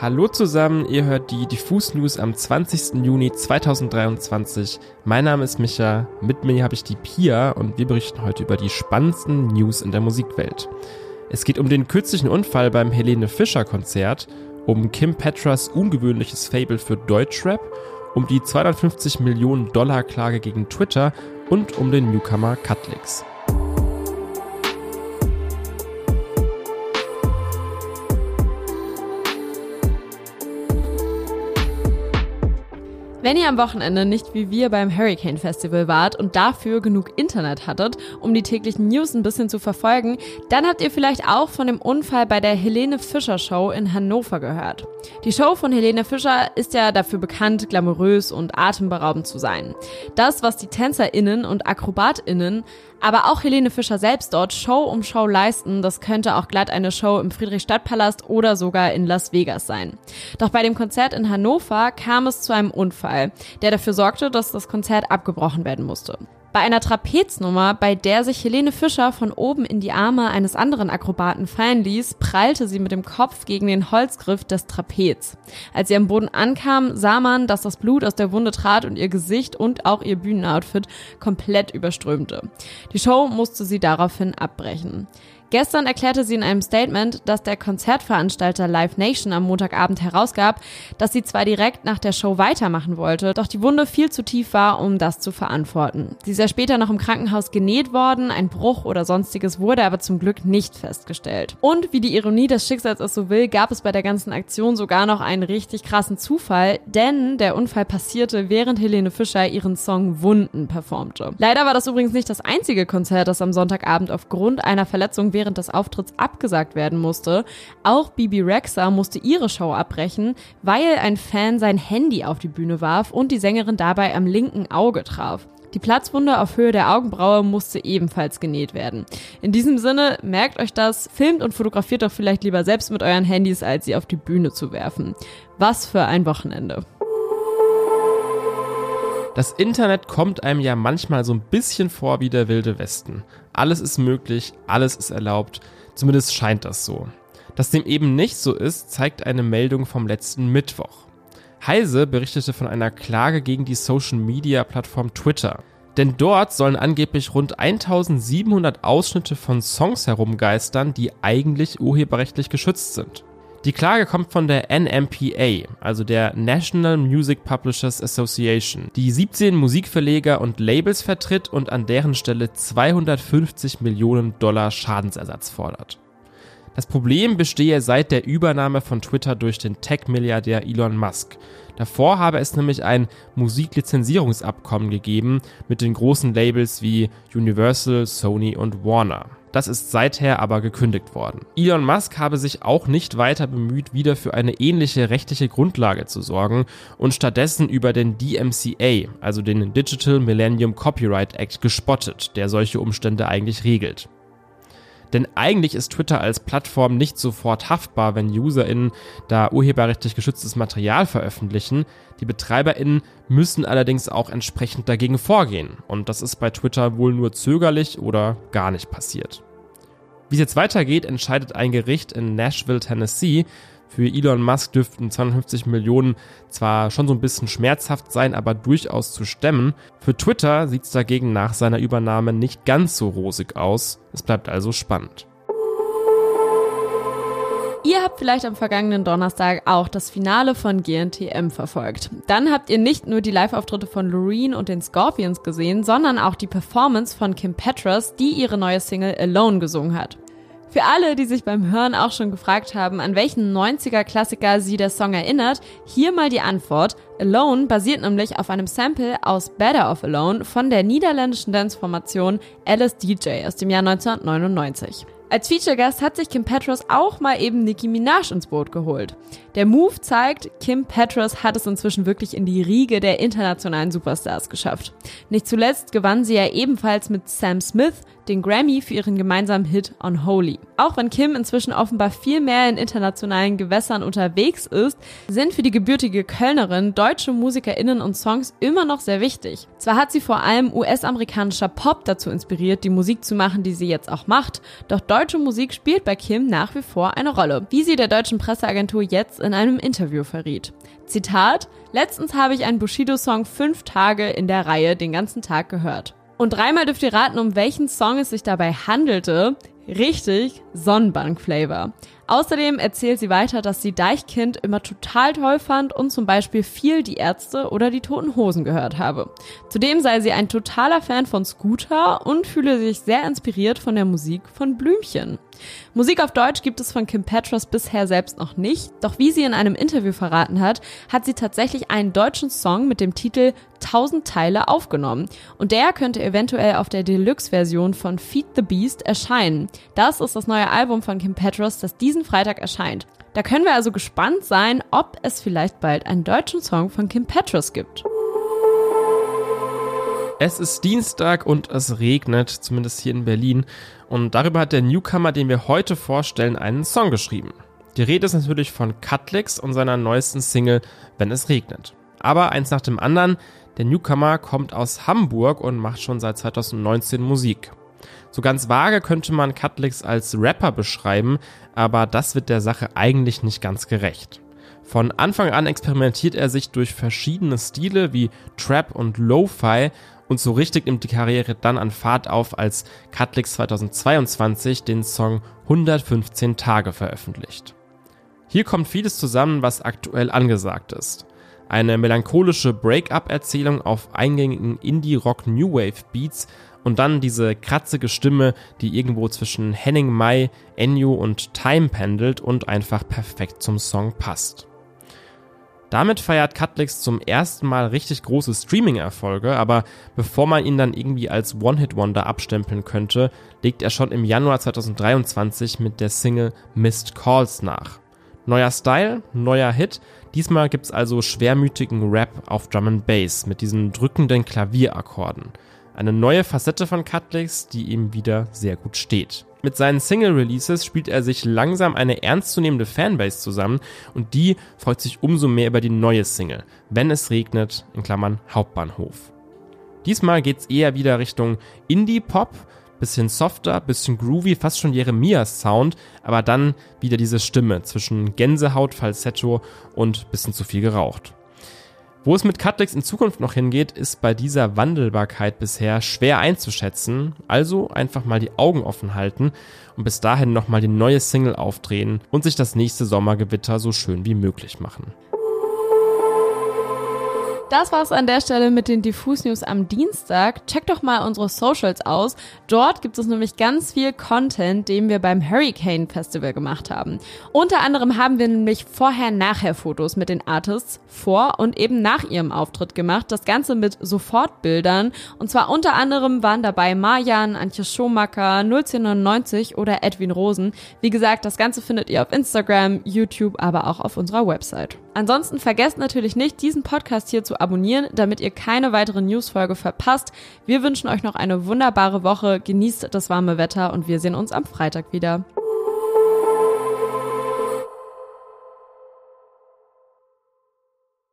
Hallo zusammen, ihr hört die Diffus News am 20. Juni 2023. Mein Name ist Micha, mit mir habe ich die Pia und wir berichten heute über die spannendsten News in der Musikwelt. Es geht um den kürzlichen Unfall beim Helene Fischer Konzert, um Kim Petras ungewöhnliches Fable für Deutschrap, um die 250 Millionen Dollar Klage gegen Twitter und um den Newcomer Cutlix. Wenn ihr am Wochenende nicht wie wir beim Hurricane Festival wart und dafür genug Internet hattet, um die täglichen News ein bisschen zu verfolgen, dann habt ihr vielleicht auch von dem Unfall bei der Helene Fischer Show in Hannover gehört. Die Show von Helene Fischer ist ja dafür bekannt, glamourös und atemberaubend zu sein. Das, was die TänzerInnen und AkrobatInnen aber auch Helene Fischer selbst dort Show um Show leisten, das könnte auch glatt eine Show im Friedrichstadtpalast oder sogar in Las Vegas sein. Doch bei dem Konzert in Hannover kam es zu einem Unfall, der dafür sorgte, dass das Konzert abgebrochen werden musste. Bei einer Trapeznummer, bei der sich Helene Fischer von oben in die Arme eines anderen Akrobaten fallen ließ, prallte sie mit dem Kopf gegen den Holzgriff des Trapez. Als sie am Boden ankam, sah man, dass das Blut aus der Wunde trat und ihr Gesicht und auch ihr Bühnenoutfit komplett überströmte. Die Show musste sie daraufhin abbrechen. Gestern erklärte sie in einem Statement, dass der Konzertveranstalter Live Nation am Montagabend herausgab, dass sie zwar direkt nach der Show weitermachen wollte, doch die Wunde viel zu tief war, um das zu verantworten. Sie sei später noch im Krankenhaus genäht worden, ein Bruch oder sonstiges wurde aber zum Glück nicht festgestellt. Und wie die Ironie des Schicksals es so will, gab es bei der ganzen Aktion sogar noch einen richtig krassen Zufall, denn der Unfall passierte, während Helene Fischer ihren Song Wunden performte. Leider war das übrigens nicht das einzige Konzert, das am Sonntagabend aufgrund einer Verletzung während während des Auftritts abgesagt werden musste. Auch Bibi Rexa musste ihre Show abbrechen, weil ein Fan sein Handy auf die Bühne warf und die Sängerin dabei am linken Auge traf. Die Platzwunde auf Höhe der Augenbraue musste ebenfalls genäht werden. In diesem Sinne, merkt euch das, filmt und fotografiert doch vielleicht lieber selbst mit euren Handys, als sie auf die Bühne zu werfen. Was für ein Wochenende. Das Internet kommt einem ja manchmal so ein bisschen vor wie der wilde Westen. Alles ist möglich, alles ist erlaubt, zumindest scheint das so. Dass dem eben nicht so ist, zeigt eine Meldung vom letzten Mittwoch. Heise berichtete von einer Klage gegen die Social-Media-Plattform Twitter. Denn dort sollen angeblich rund 1700 Ausschnitte von Songs herumgeistern, die eigentlich urheberrechtlich geschützt sind. Die Klage kommt von der NMPA, also der National Music Publishers Association, die 17 Musikverleger und Labels vertritt und an deren Stelle 250 Millionen Dollar Schadensersatz fordert. Das Problem bestehe seit der Übernahme von Twitter durch den Tech-Milliardär Elon Musk. Davor habe es nämlich ein Musiklizenzierungsabkommen gegeben mit den großen Labels wie Universal, Sony und Warner. Das ist seither aber gekündigt worden. Elon Musk habe sich auch nicht weiter bemüht, wieder für eine ähnliche rechtliche Grundlage zu sorgen und stattdessen über den DMCA, also den Digital Millennium Copyright Act, gespottet, der solche Umstände eigentlich regelt. Denn eigentlich ist Twitter als Plattform nicht sofort haftbar, wenn UserInnen da urheberrechtlich geschütztes Material veröffentlichen. Die BetreiberInnen müssen allerdings auch entsprechend dagegen vorgehen. Und das ist bei Twitter wohl nur zögerlich oder gar nicht passiert. Wie es jetzt weitergeht, entscheidet ein Gericht in Nashville, Tennessee. Für Elon Musk dürften 250 Millionen zwar schon so ein bisschen schmerzhaft sein, aber durchaus zu stemmen. Für Twitter sieht es dagegen nach seiner Übernahme nicht ganz so rosig aus. Es bleibt also spannend. Ihr habt vielleicht am vergangenen Donnerstag auch das Finale von GNTM verfolgt. Dann habt ihr nicht nur die Live-Auftritte von Loreen und den Scorpions gesehen, sondern auch die Performance von Kim Petras, die ihre neue Single Alone gesungen hat. Für alle, die sich beim Hören auch schon gefragt haben, an welchen 90er-Klassiker sie der Song erinnert, hier mal die Antwort. Alone basiert nämlich auf einem Sample aus Better of Alone von der niederländischen Dance-Formation Alice DJ aus dem Jahr 1999. Als Feature-Gast hat sich Kim Petras auch mal eben Nicki Minaj ins Boot geholt. Der Move zeigt, Kim Petras hat es inzwischen wirklich in die Riege der internationalen Superstars geschafft. Nicht zuletzt gewann sie ja ebenfalls mit Sam Smith den Grammy für ihren gemeinsamen Hit Unholy. Auch wenn Kim inzwischen offenbar viel mehr in internationalen Gewässern unterwegs ist, sind für die gebürtige Kölnerin deutsche MusikerInnen und Songs immer noch sehr wichtig. Zwar hat sie vor allem US-amerikanischer Pop dazu inspiriert, die Musik zu machen, die sie jetzt auch macht, doch deutsche Musik spielt bei Kim nach wie vor eine Rolle. Wie sie der deutschen Presseagentur jetzt in einem Interview verriet. Zitat, letztens habe ich einen Bushido-Song fünf Tage in der Reihe den ganzen Tag gehört. Und dreimal dürft ihr raten, um welchen Song es sich dabei handelte. Richtig, Sonnenbank-Flavor. Außerdem erzählt sie weiter, dass sie Deichkind immer total toll fand und zum Beispiel viel die Ärzte oder die Toten Hosen gehört habe. Zudem sei sie ein totaler Fan von Scooter und fühle sich sehr inspiriert von der Musik von Blümchen. Musik auf Deutsch gibt es von Kim Petras bisher selbst noch nicht, doch wie sie in einem Interview verraten hat, hat sie tatsächlich einen deutschen Song mit dem Titel 1000 Teile aufgenommen und der könnte eventuell auf der Deluxe-Version von Feed the Beast erscheinen. Das ist das neue Album von Kim Petras, das diesen Freitag erscheint. Da können wir also gespannt sein, ob es vielleicht bald einen deutschen Song von Kim Petras gibt. Es ist Dienstag und es regnet, zumindest hier in Berlin. Und darüber hat der Newcomer, den wir heute vorstellen, einen Song geschrieben. Die Rede ist natürlich von Cutlix und seiner neuesten Single Wenn es regnet. Aber eins nach dem anderen, der Newcomer kommt aus Hamburg und macht schon seit 2019 Musik. So ganz vage könnte man Cutlix als Rapper beschreiben, aber das wird der Sache eigentlich nicht ganz gerecht. Von Anfang an experimentiert er sich durch verschiedene Stile wie Trap und Lo-Fi und so richtig nimmt die Karriere dann an Fahrt auf, als Cutlix 2022 den Song 115 Tage veröffentlicht. Hier kommt vieles zusammen, was aktuell angesagt ist. Eine melancholische Break-up-Erzählung auf eingängigen Indie-Rock-New Wave-Beats und dann diese kratzige Stimme, die irgendwo zwischen Henning Mai, Ennio und Time pendelt und einfach perfekt zum Song passt. Damit feiert Cutlix zum ersten Mal richtig große Streaming-Erfolge, aber bevor man ihn dann irgendwie als One-Hit-Wonder abstempeln könnte, legt er schon im Januar 2023 mit der Single Missed Calls nach. Neuer Style, neuer Hit. Diesmal gibt's also schwermütigen Rap auf Drum and Bass mit diesen drückenden Klavierakkorden. Eine neue Facette von Cutlix, die ihm wieder sehr gut steht. Mit seinen Single-Releases spielt er sich langsam eine ernstzunehmende Fanbase zusammen und die freut sich umso mehr über die neue Single, Wenn es regnet, in Klammern Hauptbahnhof. Diesmal geht's eher wieder Richtung Indie-Pop, bisschen softer, bisschen groovy, fast schon Jeremias Sound, aber dann wieder diese Stimme zwischen Gänsehaut, Falsetto und bisschen zu viel geraucht. Wo es mit Cutlix in Zukunft noch hingeht, ist bei dieser Wandelbarkeit bisher schwer einzuschätzen. Also einfach mal die Augen offen halten und bis dahin nochmal die neue Single aufdrehen und sich das nächste Sommergewitter so schön wie möglich machen. Das war's an der Stelle mit den Diffus News am Dienstag. Checkt doch mal unsere Socials aus. Dort gibt es nämlich ganz viel Content, den wir beim Hurricane Festival gemacht haben. Unter anderem haben wir nämlich Vorher-Nachher-Fotos mit den Artists vor und eben nach ihrem Auftritt gemacht. Das Ganze mit Sofortbildern. Und zwar unter anderem waren dabei Marjan, Antje Schomacker, 01099 oder Edwin Rosen. Wie gesagt, das Ganze findet ihr auf Instagram, YouTube, aber auch auf unserer Website. Ansonsten vergesst natürlich nicht, diesen Podcast hier zu abonnieren, damit ihr keine weitere Newsfolge verpasst. Wir wünschen euch noch eine wunderbare Woche, genießt das warme Wetter und wir sehen uns am Freitag wieder.